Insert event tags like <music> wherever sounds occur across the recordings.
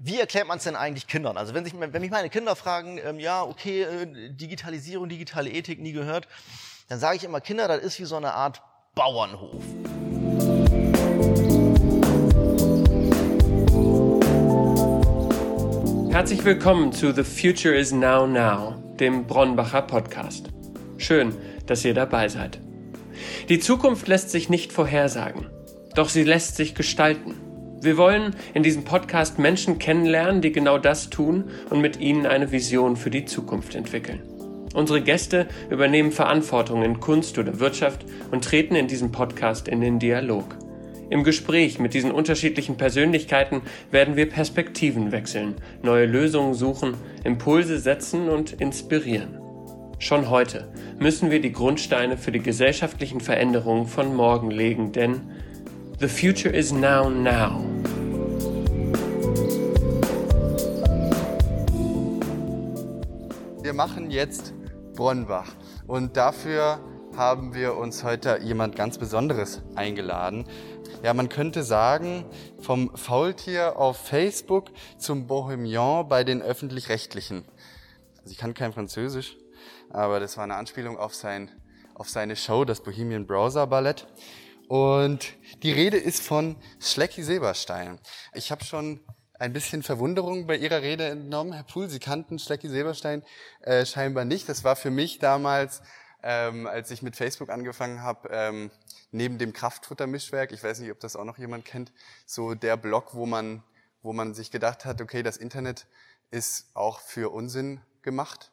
wie erklärt man es denn eigentlich Kindern? Also wenn, sich, wenn mich meine Kinder fragen, ähm, ja, okay, äh, Digitalisierung, digitale Ethik, nie gehört, dann sage ich immer, Kinder, das ist wie so eine Art Bauernhof. Herzlich willkommen zu The Future is Now Now, dem Bronnbacher Podcast. Schön, dass ihr dabei seid. Die Zukunft lässt sich nicht vorhersagen, doch sie lässt sich gestalten. Wir wollen in diesem Podcast Menschen kennenlernen, die genau das tun und mit ihnen eine Vision für die Zukunft entwickeln. Unsere Gäste übernehmen Verantwortung in Kunst oder Wirtschaft und treten in diesem Podcast in den Dialog. Im Gespräch mit diesen unterschiedlichen Persönlichkeiten werden wir Perspektiven wechseln, neue Lösungen suchen, Impulse setzen und inspirieren. Schon heute müssen wir die Grundsteine für die gesellschaftlichen Veränderungen von morgen legen, denn The future is now now. Machen jetzt Bronnbach und dafür haben wir uns heute jemand ganz Besonderes eingeladen. Ja, man könnte sagen, vom Faultier auf Facebook zum Bohemian bei den Öffentlich-Rechtlichen. Also ich kann kein Französisch, aber das war eine Anspielung auf, sein, auf seine Show, das Bohemian Browser Ballett. Und die Rede ist von Schlecki Silberstein. Ich habe schon ein bisschen Verwunderung bei Ihrer Rede entnommen. Herr Pohl, Sie kannten Schlecki Silberstein äh, scheinbar nicht. Das war für mich damals, ähm, als ich mit Facebook angefangen habe, ähm, neben dem Kraftfuttermischwerk, ich weiß nicht, ob das auch noch jemand kennt, so der Blog, wo man, wo man sich gedacht hat, okay, das Internet ist auch für Unsinn gemacht.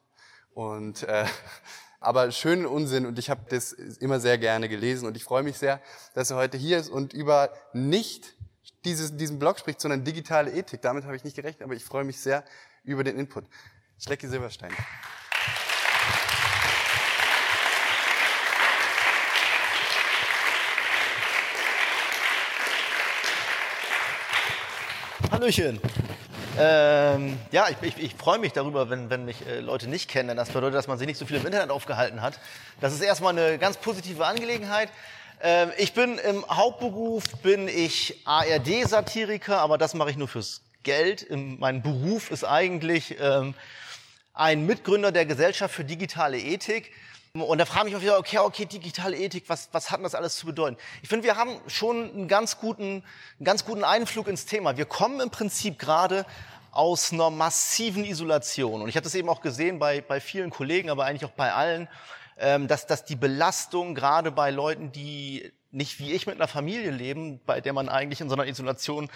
Und äh, <laughs> aber schönen Unsinn und ich habe das immer sehr gerne gelesen und ich freue mich sehr, dass er heute hier ist und über nicht dieses, diesen Blog spricht, sondern digitale Ethik. Damit habe ich nicht gerechnet, aber ich freue mich sehr über den Input. Schlecki Silberstein. Hallöchen. Ähm, ja, ich, ich, ich freue mich darüber, wenn, wenn mich äh, Leute nicht kennen, denn das bedeutet, dass man sich nicht so viel im Internet aufgehalten hat. Das ist erstmal eine ganz positive Angelegenheit. Ähm, ich bin im Hauptberuf, bin ich ARD-Satiriker, aber das mache ich nur fürs Geld. Im, mein Beruf ist eigentlich ähm, ein Mitgründer der Gesellschaft für digitale Ethik. Und da frage ich mich wieder, okay, okay, digitale Ethik, was, was hat das alles zu bedeuten? Ich finde, wir haben schon einen ganz guten, einen ganz guten Einflug ins Thema. Wir kommen im Prinzip gerade aus einer massiven Isolation. Und ich habe das eben auch gesehen bei, bei vielen Kollegen, aber eigentlich auch bei allen, ähm, dass, dass die Belastung gerade bei Leuten, die nicht wie ich mit einer Familie leben, bei der man eigentlich in so einer Isolation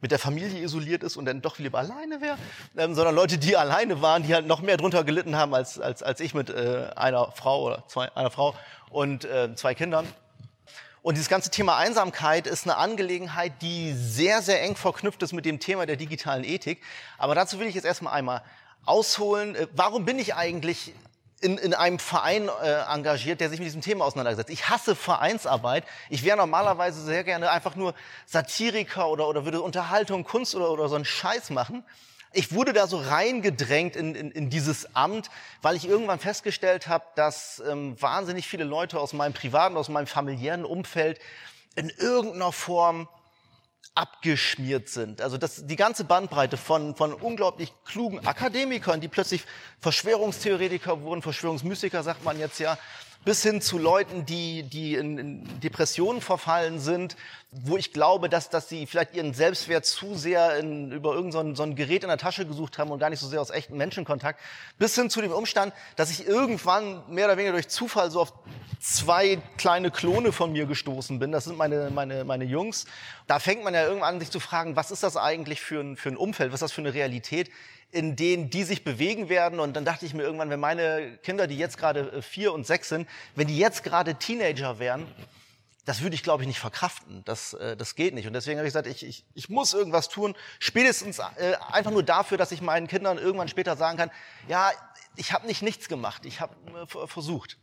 mit der Familie isoliert ist und dann doch lieber alleine wäre, ähm, sondern Leute, die alleine waren, die halt noch mehr drunter gelitten haben als, als, als ich mit äh, einer Frau oder zwei, einer Frau und äh, zwei Kindern. Und dieses ganze Thema Einsamkeit ist eine Angelegenheit, die sehr, sehr eng verknüpft ist mit dem Thema der digitalen Ethik. Aber dazu will ich jetzt erstmal einmal ausholen. Äh, warum bin ich eigentlich in, in einem Verein äh, engagiert, der sich mit diesem Thema auseinandersetzt. Ich hasse Vereinsarbeit. Ich wäre normalerweise sehr gerne einfach nur Satiriker oder, oder würde Unterhaltung, Kunst oder, oder so einen Scheiß machen. Ich wurde da so reingedrängt in, in, in dieses Amt, weil ich irgendwann festgestellt habe, dass ähm, wahnsinnig viele Leute aus meinem privaten, aus meinem familiären Umfeld in irgendeiner Form abgeschmiert sind. Also das, die ganze Bandbreite von, von unglaublich klugen Akademikern, die plötzlich Verschwörungstheoretiker wurden, Verschwörungsmystiker sagt man jetzt ja, bis hin zu Leuten, die, die in, Depressionen verfallen sind, wo ich glaube, dass, dass sie vielleicht ihren Selbstwert zu sehr in, über irgendein so, so ein Gerät in der Tasche gesucht haben und gar nicht so sehr aus echtem Menschenkontakt, bis hin zu dem Umstand, dass ich irgendwann mehr oder weniger durch Zufall so auf zwei kleine Klone von mir gestoßen bin. Das sind meine, meine, meine Jungs. Da fängt man ja irgendwann an, sich zu fragen, was ist das eigentlich für ein, für ein Umfeld, was ist das für eine Realität? In denen die sich bewegen werden. Und dann dachte ich mir irgendwann, wenn meine Kinder, die jetzt gerade äh, vier und sechs sind, wenn die jetzt gerade Teenager wären, das würde ich, glaube ich, nicht verkraften. Das, äh, das geht nicht. Und deswegen habe ich gesagt, ich, ich, ich muss irgendwas tun. Spätestens äh, einfach nur dafür, dass ich meinen Kindern irgendwann später sagen kann, ja, ich habe nicht nichts gemacht, ich habe äh, versucht.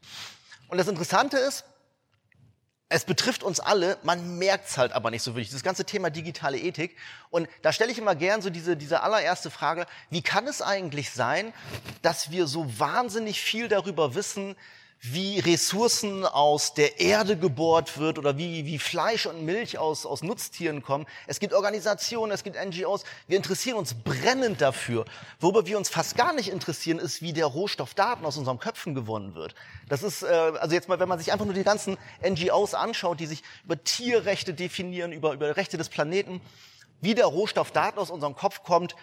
Und das Interessante ist, es betrifft uns alle, man merkt's halt aber nicht so wirklich. Das ganze Thema digitale Ethik. Und da stelle ich immer gern so diese, diese allererste Frage, wie kann es eigentlich sein, dass wir so wahnsinnig viel darüber wissen, wie Ressourcen aus der Erde gebohrt wird oder wie, wie Fleisch und Milch aus, aus Nutztieren kommen. Es gibt Organisationen, es gibt NGOs. Wir interessieren uns brennend dafür. Worüber wir uns fast gar nicht interessieren, ist, wie der Rohstoff Daten aus unseren Köpfen gewonnen wird. Das ist, äh, also jetzt mal, wenn man sich einfach nur die ganzen NGOs anschaut, die sich über Tierrechte definieren, über, über Rechte des Planeten, wie der Rohstoff Daten aus unserem Kopf kommt,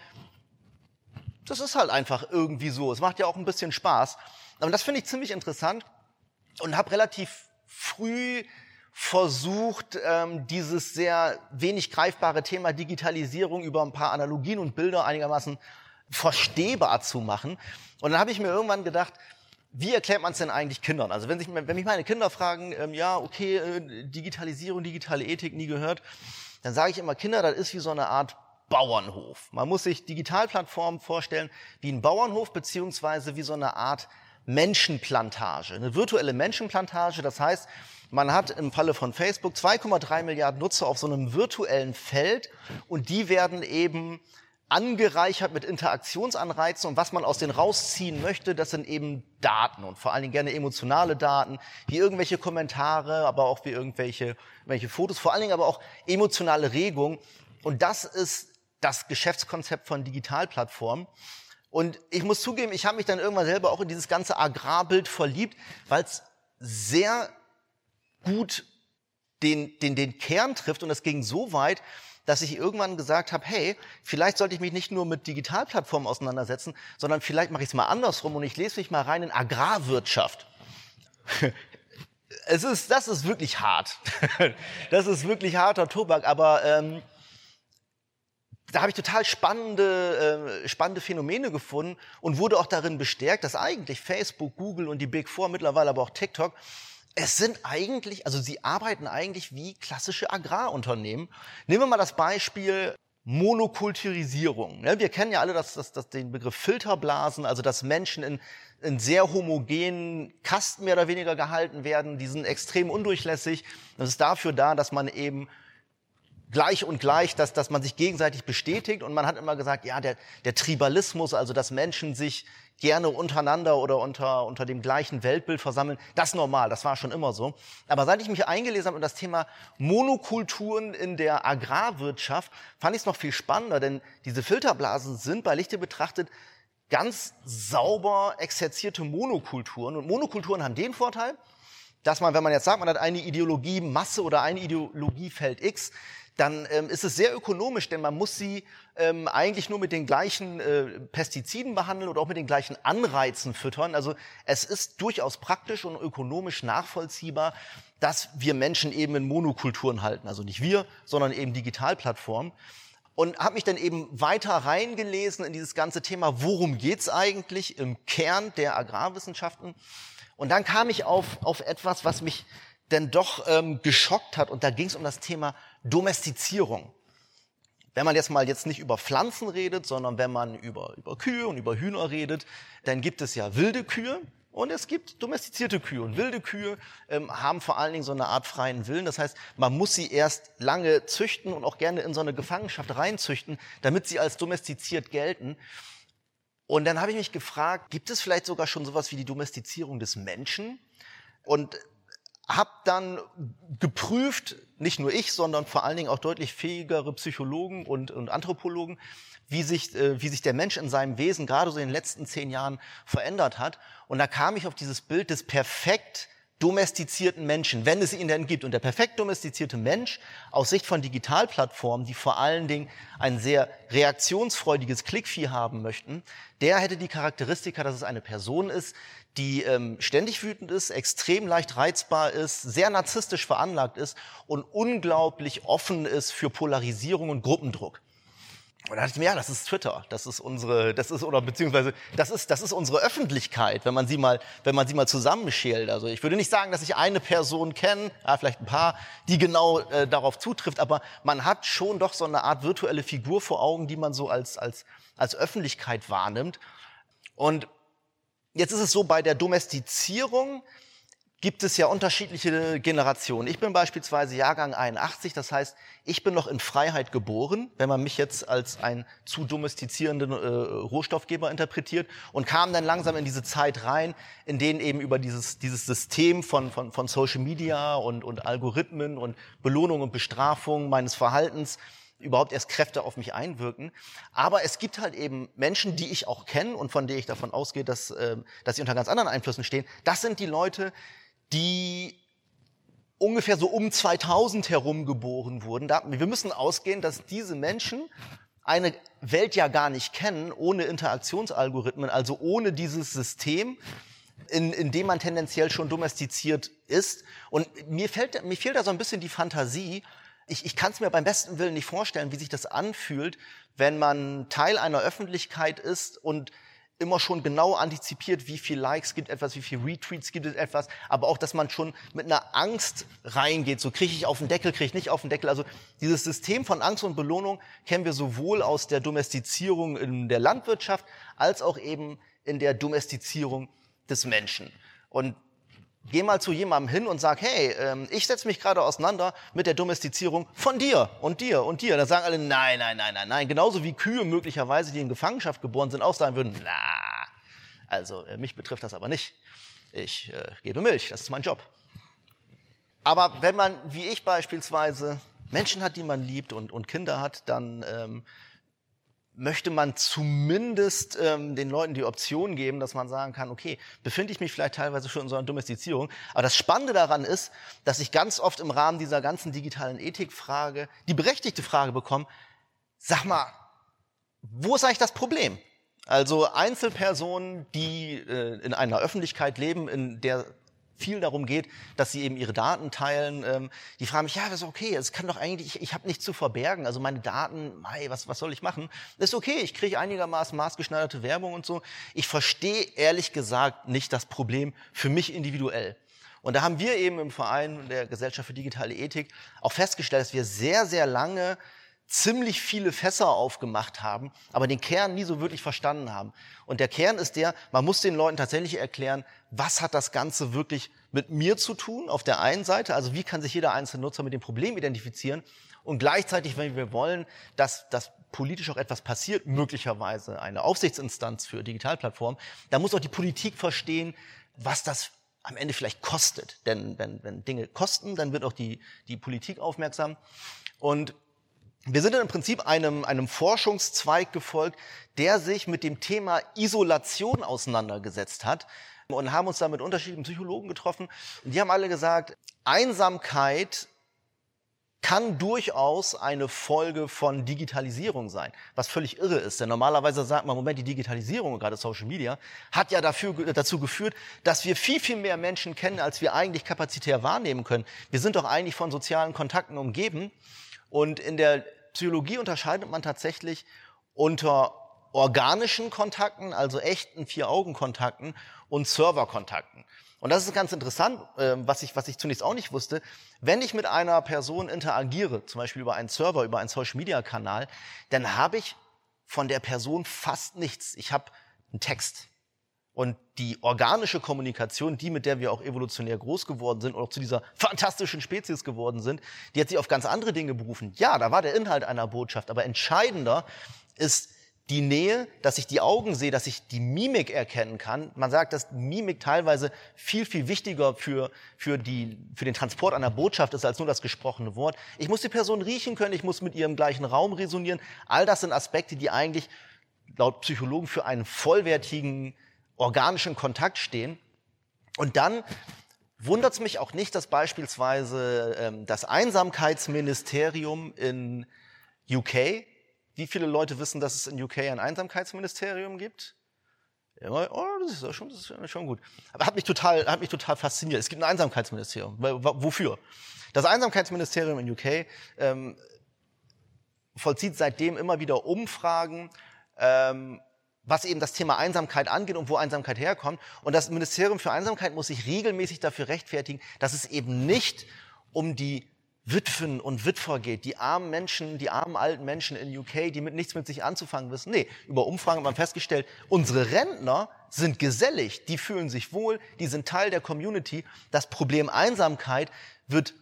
das ist halt einfach irgendwie so. Es macht ja auch ein bisschen Spaß. Aber das finde ich ziemlich interessant und habe relativ früh versucht, ähm, dieses sehr wenig greifbare Thema Digitalisierung über ein paar Analogien und Bilder einigermaßen verstehbar zu machen. Und dann habe ich mir irgendwann gedacht, wie erklärt man es denn eigentlich Kindern? Also wenn, sich, wenn mich meine Kinder fragen, ähm, ja, okay, äh, Digitalisierung, digitale Ethik, nie gehört, dann sage ich immer, Kinder, das ist wie so eine Art Bauernhof. Man muss sich Digitalplattformen vorstellen wie ein Bauernhof beziehungsweise wie so eine Art Menschenplantage, eine virtuelle Menschenplantage. Das heißt, man hat im Falle von Facebook 2,3 Milliarden Nutzer auf so einem virtuellen Feld und die werden eben angereichert mit Interaktionsanreizen und was man aus denen rausziehen möchte, das sind eben Daten und vor allen Dingen gerne emotionale Daten, wie irgendwelche Kommentare, aber auch wie irgendwelche, irgendwelche Fotos, vor allen Dingen aber auch emotionale Regungen. Und das ist das Geschäftskonzept von Digitalplattformen. Und ich muss zugeben, ich habe mich dann irgendwann selber auch in dieses ganze Agrarbild verliebt, weil es sehr gut den, den, den Kern trifft. Und das ging so weit, dass ich irgendwann gesagt habe, hey, vielleicht sollte ich mich nicht nur mit Digitalplattformen auseinandersetzen, sondern vielleicht mache ich es mal andersrum und ich lese mich mal rein in Agrarwirtschaft. <laughs> es ist, das ist wirklich hart. <laughs> das ist wirklich harter Tobak, aber ähm, da habe ich total spannende, äh, spannende Phänomene gefunden und wurde auch darin bestärkt, dass eigentlich Facebook, Google und die Big Four, mittlerweile aber auch TikTok, es sind eigentlich, also sie arbeiten eigentlich wie klassische Agrarunternehmen. Nehmen wir mal das Beispiel Monokulturisierung. Wir kennen ja alle das, das, das, den Begriff Filterblasen, also dass Menschen in, in sehr homogenen Kasten mehr oder weniger gehalten werden. Die sind extrem undurchlässig. Das ist dafür da, dass man eben gleich und gleich, dass, dass man sich gegenseitig bestätigt. Und man hat immer gesagt, ja, der, der Tribalismus, also dass Menschen sich gerne untereinander oder unter, unter dem gleichen Weltbild versammeln, das ist normal, das war schon immer so. Aber seit ich mich eingelesen habe in das Thema Monokulturen in der Agrarwirtschaft, fand ich es noch viel spannender, denn diese Filterblasen sind bei Lichte betrachtet ganz sauber exerzierte Monokulturen. Und Monokulturen haben den Vorteil, dass man, wenn man jetzt sagt, man hat eine Ideologie Masse oder eine Ideologie Feld X, dann ähm, ist es sehr ökonomisch, denn man muss sie ähm, eigentlich nur mit den gleichen äh, Pestiziden behandeln oder auch mit den gleichen Anreizen füttern. Also es ist durchaus praktisch und ökonomisch nachvollziehbar, dass wir Menschen eben in Monokulturen halten. Also nicht wir, sondern eben Digitalplattformen. Und habe mich dann eben weiter reingelesen in dieses ganze Thema, worum geht's eigentlich im Kern der Agrarwissenschaften. Und dann kam ich auf, auf etwas, was mich denn doch ähm, geschockt hat. Und da ging es um das Thema Domestizierung. Wenn man jetzt mal jetzt nicht über Pflanzen redet, sondern wenn man über, über Kühe und über Hühner redet, dann gibt es ja wilde Kühe und es gibt domestizierte Kühe. Und wilde Kühe ähm, haben vor allen Dingen so eine Art freien Willen. Das heißt, man muss sie erst lange züchten und auch gerne in so eine Gefangenschaft reinzüchten, damit sie als domestiziert gelten. Und dann habe ich mich gefragt, gibt es vielleicht sogar schon sowas wie die Domestizierung des Menschen? Und habe dann geprüft, nicht nur ich, sondern vor allen Dingen auch deutlich fähigere Psychologen und, und Anthropologen, wie sich, äh, wie sich der Mensch in seinem Wesen gerade so in den letzten zehn Jahren verändert hat. Und da kam ich auf dieses Bild des perfekt domestizierten Menschen, wenn es ihn denn gibt. Und der perfekt domestizierte Mensch aus Sicht von Digitalplattformen, die vor allen Dingen ein sehr reaktionsfreudiges Klickvieh haben möchten, der hätte die Charakteristika, dass es eine Person ist, die ähm, ständig wütend ist, extrem leicht reizbar ist, sehr narzisstisch veranlagt ist und unglaublich offen ist für Polarisierung und Gruppendruck. Und da dachte ich mir, ja, das ist Twitter, das ist unsere, das ist oder beziehungsweise das ist, das ist unsere Öffentlichkeit, wenn man sie mal, wenn man sie mal zusammenschält. Also ich würde nicht sagen, dass ich eine Person kenne, ja, vielleicht ein paar, die genau äh, darauf zutrifft, aber man hat schon doch so eine Art virtuelle Figur vor Augen, die man so als als als Öffentlichkeit wahrnimmt. Und jetzt ist es so bei der Domestizierung gibt es ja unterschiedliche Generationen. Ich bin beispielsweise Jahrgang 81, das heißt, ich bin noch in Freiheit geboren, wenn man mich jetzt als einen zu domestizierenden äh, Rohstoffgeber interpretiert und kam dann langsam in diese Zeit rein, in denen eben über dieses, dieses System von, von, von Social Media und, und Algorithmen und Belohnung und Bestrafung meines Verhaltens überhaupt erst Kräfte auf mich einwirken. Aber es gibt halt eben Menschen, die ich auch kenne und von denen ich davon ausgehe, dass, äh, dass sie unter ganz anderen Einflüssen stehen. Das sind die Leute, die ungefähr so um 2000 herum geboren wurden. wir müssen ausgehen, dass diese Menschen eine Welt ja gar nicht kennen, ohne Interaktionsalgorithmen, also ohne dieses System, in, in dem man tendenziell schon domestiziert ist. Und mir, fällt, mir fehlt da so ein bisschen die Fantasie. Ich, ich kann es mir beim besten Willen nicht vorstellen, wie sich das anfühlt, wenn man Teil einer Öffentlichkeit ist und immer schon genau antizipiert, wie viel Likes gibt etwas, wie viel Retweets gibt es etwas, aber auch, dass man schon mit einer Angst reingeht, so kriege ich auf den Deckel, kriege ich nicht auf den Deckel. Also dieses System von Angst und Belohnung kennen wir sowohl aus der Domestizierung in der Landwirtschaft als auch eben in der Domestizierung des Menschen. Und Geh mal zu jemandem hin und sag, hey, ähm, ich setze mich gerade auseinander mit der Domestizierung von dir und dir und dir. Da sagen alle, nein, nein, nein, nein, nein. Genauso wie Kühe möglicherweise, die in Gefangenschaft geboren sind, auch sagen würden, na, also äh, mich betrifft das aber nicht. Ich äh, gebe Milch, das ist mein Job. Aber wenn man, wie ich beispielsweise, Menschen hat, die man liebt und, und Kinder hat, dann ähm, möchte man zumindest ähm, den Leuten die Option geben, dass man sagen kann, okay, befinde ich mich vielleicht teilweise schon in so einer Domestizierung. Aber das Spannende daran ist, dass ich ganz oft im Rahmen dieser ganzen digitalen Ethikfrage die berechtigte Frage bekomme, sag mal, wo ist eigentlich das Problem? Also Einzelpersonen, die äh, in einer Öffentlichkeit leben, in der viel darum geht, dass sie eben ihre Daten teilen. Ähm, die fragen mich, ja, das ist okay, es kann doch eigentlich, ich, ich habe nichts zu verbergen, also meine Daten, mei, was, was soll ich machen? Das ist okay, ich kriege einigermaßen maßgeschneiderte Werbung und so. Ich verstehe ehrlich gesagt nicht das Problem für mich individuell. Und da haben wir eben im Verein der Gesellschaft für digitale Ethik auch festgestellt, dass wir sehr, sehr lange ziemlich viele Fässer aufgemacht haben, aber den Kern nie so wirklich verstanden haben. Und der Kern ist der, man muss den Leuten tatsächlich erklären, was hat das Ganze wirklich mit mir zu tun auf der einen Seite, also wie kann sich jeder einzelne Nutzer mit dem Problem identifizieren und gleichzeitig, wenn wir wollen, dass, dass politisch auch etwas passiert, möglicherweise eine Aufsichtsinstanz für Digitalplattformen, da muss auch die Politik verstehen, was das am Ende vielleicht kostet. Denn wenn, wenn Dinge kosten, dann wird auch die, die Politik aufmerksam. Und wir sind im Prinzip einem, einem Forschungszweig gefolgt, der sich mit dem Thema Isolation auseinandergesetzt hat und haben uns da mit unterschiedlichen Psychologen getroffen. Und die haben alle gesagt, Einsamkeit kann durchaus eine Folge von Digitalisierung sein, was völlig irre ist. Denn normalerweise sagt man, Moment, die Digitalisierung, gerade Social Media, hat ja dafür, dazu geführt, dass wir viel, viel mehr Menschen kennen, als wir eigentlich kapazitär wahrnehmen können. Wir sind doch eigentlich von sozialen Kontakten umgeben. Und in der Psychologie unterscheidet man tatsächlich unter organischen Kontakten, also echten Vier-Augen-Kontakten und Server-Kontakten. Und das ist ganz interessant, ähm, was ich, was ich zunächst auch nicht wusste. Wenn ich mit einer Person interagiere, zum Beispiel über einen Server, über einen Social-Media-Kanal, dann habe ich von der Person fast nichts. Ich habe einen Text. Und die organische Kommunikation, die mit der wir auch evolutionär groß geworden sind und auch zu dieser fantastischen Spezies geworden sind, die hat sich auf ganz andere Dinge berufen. Ja, da war der Inhalt einer Botschaft, aber entscheidender ist die Nähe, dass ich die Augen sehe, dass ich die Mimik erkennen kann. Man sagt, dass Mimik teilweise viel, viel wichtiger für, für, die, für den Transport einer Botschaft ist als nur das gesprochene Wort. Ich muss die Person riechen können, ich muss mit ihr im gleichen Raum resonieren. All das sind Aspekte, die eigentlich laut Psychologen für einen vollwertigen organischen Kontakt stehen. Und dann wundert es mich auch nicht, dass beispielsweise ähm, das Einsamkeitsministerium in UK, wie viele Leute wissen, dass es in UK ein Einsamkeitsministerium gibt? Ja, oh, das ist schon, das ist schon gut. Aber hat mich total, hat mich total fasziniert. Es gibt ein Einsamkeitsministerium. Wofür? Das Einsamkeitsministerium in UK ähm, vollzieht seitdem immer wieder Umfragen ähm, was eben das Thema Einsamkeit angeht und wo Einsamkeit herkommt. Und das Ministerium für Einsamkeit muss sich regelmäßig dafür rechtfertigen, dass es eben nicht um die Witwen und Witwer geht, die armen Menschen, die armen alten Menschen in UK, die mit nichts mit sich anzufangen wissen. Nee, über Umfragen hat man festgestellt, unsere Rentner sind gesellig, die fühlen sich wohl, die sind Teil der Community. Das Problem Einsamkeit wird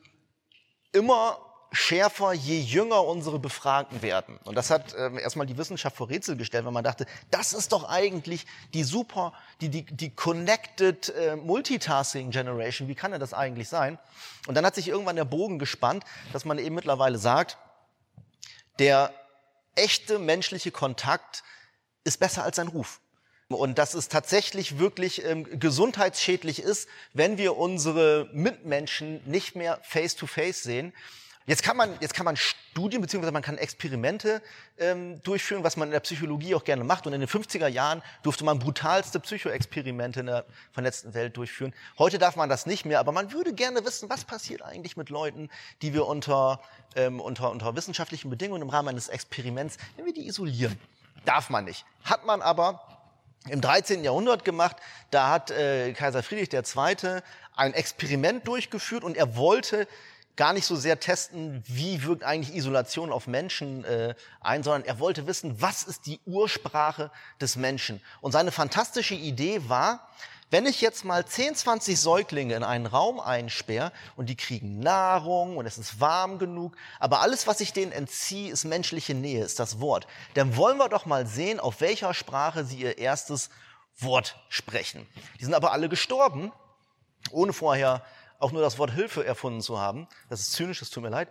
immer schärfer, je jünger unsere Befragten werden. Und das hat äh, erstmal die Wissenschaft vor Rätsel gestellt, weil man dachte, das ist doch eigentlich die super, die, die, die Connected äh, Multitasking Generation. Wie kann denn das eigentlich sein? Und dann hat sich irgendwann der Bogen gespannt, dass man eben mittlerweile sagt, der echte menschliche Kontakt ist besser als sein Ruf. Und dass es tatsächlich wirklich ähm, gesundheitsschädlich ist, wenn wir unsere Mitmenschen nicht mehr face-to-face -face sehen. Jetzt kann man, jetzt kann man Studien beziehungsweise man kann Experimente ähm, durchführen, was man in der Psychologie auch gerne macht. Und in den 50er Jahren durfte man brutalste Psychoexperimente in der vernetzten Welt durchführen. Heute darf man das nicht mehr, aber man würde gerne wissen, was passiert eigentlich mit Leuten, die wir unter, ähm, unter, unter wissenschaftlichen Bedingungen im Rahmen eines Experiments, wenn wir die isolieren. Darf man nicht. Hat man aber im 13. Jahrhundert gemacht. Da hat äh, Kaiser Friedrich II. ein Experiment durchgeführt und er wollte gar nicht so sehr testen, wie wirkt eigentlich Isolation auf Menschen äh, ein, sondern er wollte wissen, was ist die Ursprache des Menschen. Und seine fantastische Idee war, wenn ich jetzt mal 10, 20 Säuglinge in einen Raum einsperre und die kriegen Nahrung und es ist warm genug, aber alles, was ich denen entziehe, ist menschliche Nähe, ist das Wort, dann wollen wir doch mal sehen, auf welcher Sprache sie ihr erstes Wort sprechen. Die sind aber alle gestorben, ohne vorher auch nur das Wort Hilfe erfunden zu haben. Das ist zynisch, das tut mir leid.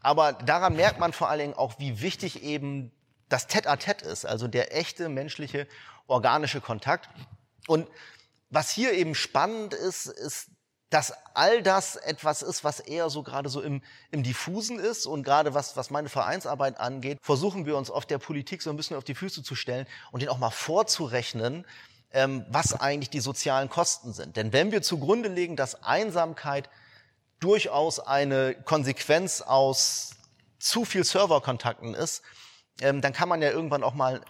Aber daran merkt man vor allen Dingen auch, wie wichtig eben das Tête-à-Tête ist, also der echte menschliche organische Kontakt. Und was hier eben spannend ist, ist, dass all das etwas ist, was eher so gerade so im, im Diffusen ist und gerade was, was meine Vereinsarbeit angeht, versuchen wir uns oft der Politik so ein bisschen auf die Füße zu stellen und den auch mal vorzurechnen, ähm, was eigentlich die sozialen Kosten sind. Denn wenn wir zugrunde legen, dass Einsamkeit durchaus eine Konsequenz aus zu viel Serverkontakten ist, ähm, dann kann man ja irgendwann auch mal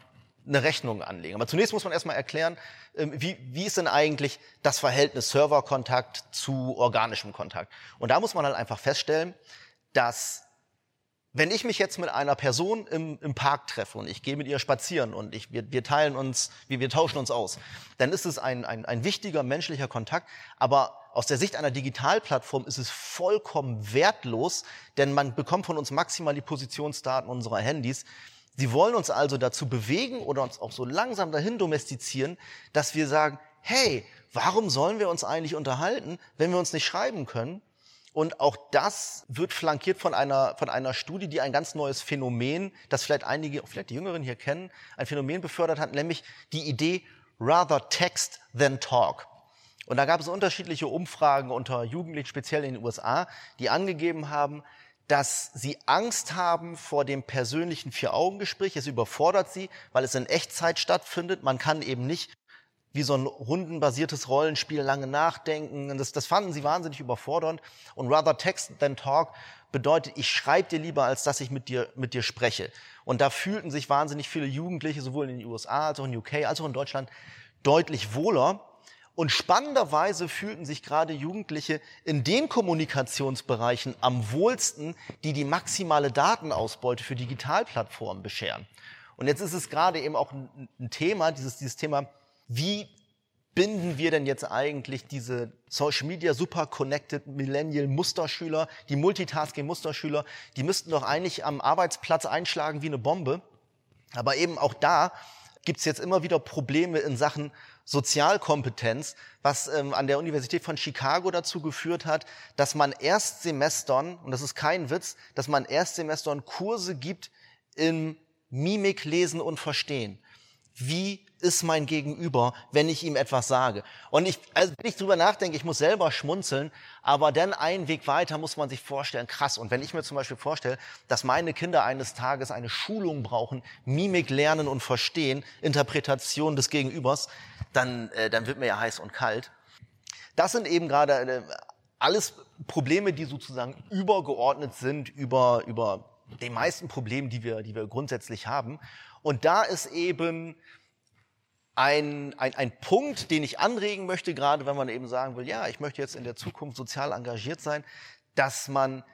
eine Rechnung anlegen. Aber zunächst muss man erstmal erklären, ähm, wie, wie ist denn eigentlich das Verhältnis Serverkontakt zu organischem Kontakt? Und da muss man halt einfach feststellen, dass wenn ich mich jetzt mit einer Person im, im Park treffe und ich gehe mit ihr spazieren und ich, wir, wir teilen uns, wir, wir tauschen uns aus, dann ist es ein, ein, ein wichtiger menschlicher Kontakt. Aber aus der Sicht einer Digitalplattform ist es vollkommen wertlos, denn man bekommt von uns maximal die Positionsdaten unserer Handys. Sie wollen uns also dazu bewegen oder uns auch so langsam dahin domestizieren, dass wir sagen, hey, warum sollen wir uns eigentlich unterhalten, wenn wir uns nicht schreiben können? Und auch das wird flankiert von einer, von einer Studie, die ein ganz neues Phänomen, das vielleicht einige, vielleicht die Jüngeren hier kennen, ein Phänomen befördert hat, nämlich die Idee rather text than talk. Und da gab es unterschiedliche Umfragen unter Jugendlichen, speziell in den USA, die angegeben haben, dass sie Angst haben vor dem persönlichen Vier-Augen-Gespräch. Es überfordert sie, weil es in Echtzeit stattfindet. Man kann eben nicht wie so ein rundenbasiertes Rollenspiel lange nachdenken. Das, das fanden sie wahnsinnig überfordernd. Und rather text than talk bedeutet, ich schreibe dir lieber, als dass ich mit dir, mit dir spreche. Und da fühlten sich wahnsinnig viele Jugendliche, sowohl in den USA als auch in UK, als auch in Deutschland, deutlich wohler. Und spannenderweise fühlten sich gerade Jugendliche in den Kommunikationsbereichen am wohlsten, die die maximale Datenausbeute für Digitalplattformen bescheren. Und jetzt ist es gerade eben auch ein Thema, dieses, dieses Thema wie binden wir denn jetzt eigentlich diese Social Media Super Connected Millennial Musterschüler, die Multitasking Musterschüler, die müssten doch eigentlich am Arbeitsplatz einschlagen wie eine Bombe. Aber eben auch da gibt's jetzt immer wieder Probleme in Sachen Sozialkompetenz, was ähm, an der Universität von Chicago dazu geführt hat, dass man Erstsemestern, und das ist kein Witz, dass man Erstsemestern Kurse gibt im Mimik, Lesen und Verstehen. Wie ist mein Gegenüber, wenn ich ihm etwas sage? Und ich, also wenn ich drüber nachdenke, ich muss selber schmunzeln, aber dann einen Weg weiter muss man sich vorstellen, krass. Und wenn ich mir zum Beispiel vorstelle, dass meine Kinder eines Tages eine Schulung brauchen, Mimik lernen und verstehen, Interpretation des Gegenübers, dann, äh, dann wird mir ja heiß und kalt. Das sind eben gerade äh, alles Probleme, die sozusagen übergeordnet sind über, über den meisten Problemen, die wir, die wir grundsätzlich haben. Und da ist eben ein, ein, ein Punkt, den ich anregen möchte, gerade wenn man eben sagen will, ja, ich möchte jetzt in der Zukunft sozial engagiert sein, dass man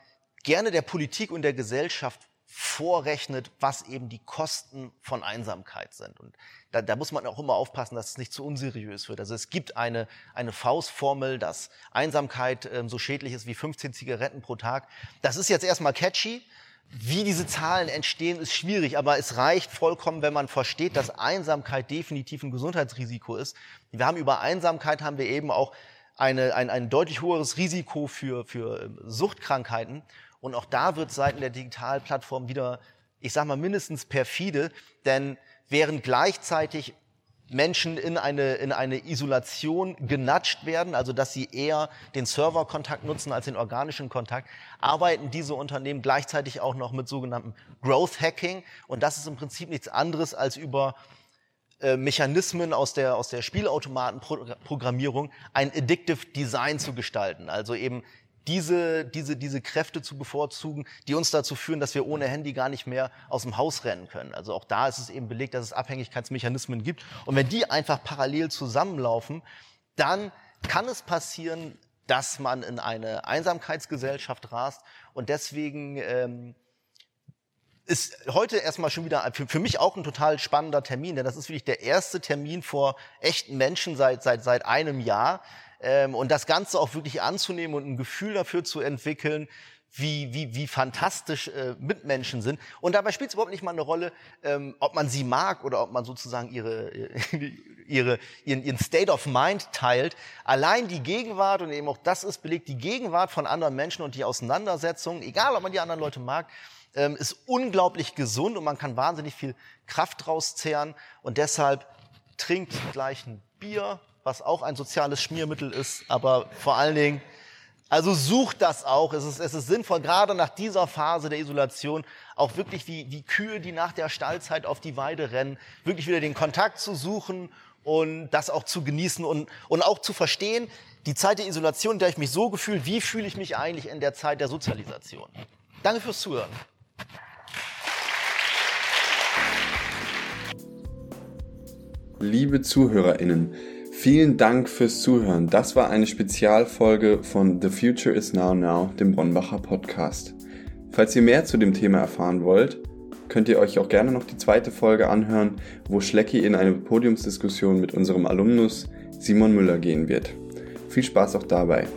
gerne der Politik und der Gesellschaft vorrechnet, was eben die Kosten von Einsamkeit sind. Und da, da muss man auch immer aufpassen, dass es nicht zu unseriös wird. Also es gibt eine, eine Faustformel, dass Einsamkeit ähm, so schädlich ist wie 15 Zigaretten pro Tag. Das ist jetzt erstmal catchy. Wie diese Zahlen entstehen, ist schwierig, aber es reicht vollkommen, wenn man versteht, dass Einsamkeit definitiv ein Gesundheitsrisiko ist. Wir haben über Einsamkeit haben wir eben auch eine, ein, ein deutlich höheres Risiko für, für ähm, Suchtkrankheiten. Und auch da wird seitens der Digitalplattform wieder, ich sage mal, mindestens perfide, denn während gleichzeitig Menschen in eine, in eine Isolation genatscht werden, also dass sie eher den Serverkontakt nutzen als den organischen Kontakt, arbeiten diese Unternehmen gleichzeitig auch noch mit sogenannten Growth Hacking. Und das ist im Prinzip nichts anderes als über äh, Mechanismen aus der, aus der Spielautomatenprogrammierung ein Addictive Design zu gestalten. Also eben diese, diese, diese Kräfte zu bevorzugen, die uns dazu führen, dass wir ohne Handy gar nicht mehr aus dem Haus rennen können. Also auch da ist es eben belegt, dass es Abhängigkeitsmechanismen gibt. Und wenn die einfach parallel zusammenlaufen, dann kann es passieren, dass man in eine Einsamkeitsgesellschaft rast. Und deswegen ähm, ist heute erstmal schon wieder für, für mich auch ein total spannender Termin, denn das ist wirklich der erste Termin vor echten Menschen seit, seit, seit einem Jahr ähm, und das Ganze auch wirklich anzunehmen und ein Gefühl dafür zu entwickeln, wie, wie, wie fantastisch äh, Mitmenschen sind. Und dabei spielt es überhaupt nicht mal eine Rolle, ähm, ob man sie mag oder ob man sozusagen ihre, <laughs> ihre, ihren, ihren State of Mind teilt. Allein die Gegenwart, und eben auch das ist belegt, die Gegenwart von anderen Menschen und die Auseinandersetzung, egal ob man die anderen Leute mag, ähm, ist unglaublich gesund und man kann wahnsinnig viel Kraft rauszehren. Und deshalb trinkt gleich ein Bier, was auch ein soziales Schmiermittel ist, aber vor allen Dingen, also sucht das auch. Es ist, es ist sinnvoll, gerade nach dieser Phase der Isolation, auch wirklich wie, wie Kühe, die nach der Stallzeit auf die Weide rennen, wirklich wieder den Kontakt zu suchen und das auch zu genießen und, und auch zu verstehen, die Zeit der Isolation, in der ich mich so gefühlt, wie fühle ich mich eigentlich in der Zeit der Sozialisation. Danke fürs Zuhören. Liebe ZuhörerInnen, Vielen Dank fürs Zuhören. Das war eine Spezialfolge von The Future is Now Now, dem Bronbacher Podcast. Falls ihr mehr zu dem Thema erfahren wollt, könnt ihr euch auch gerne noch die zweite Folge anhören, wo Schlecki in eine Podiumsdiskussion mit unserem Alumnus Simon Müller gehen wird. Viel Spaß auch dabei.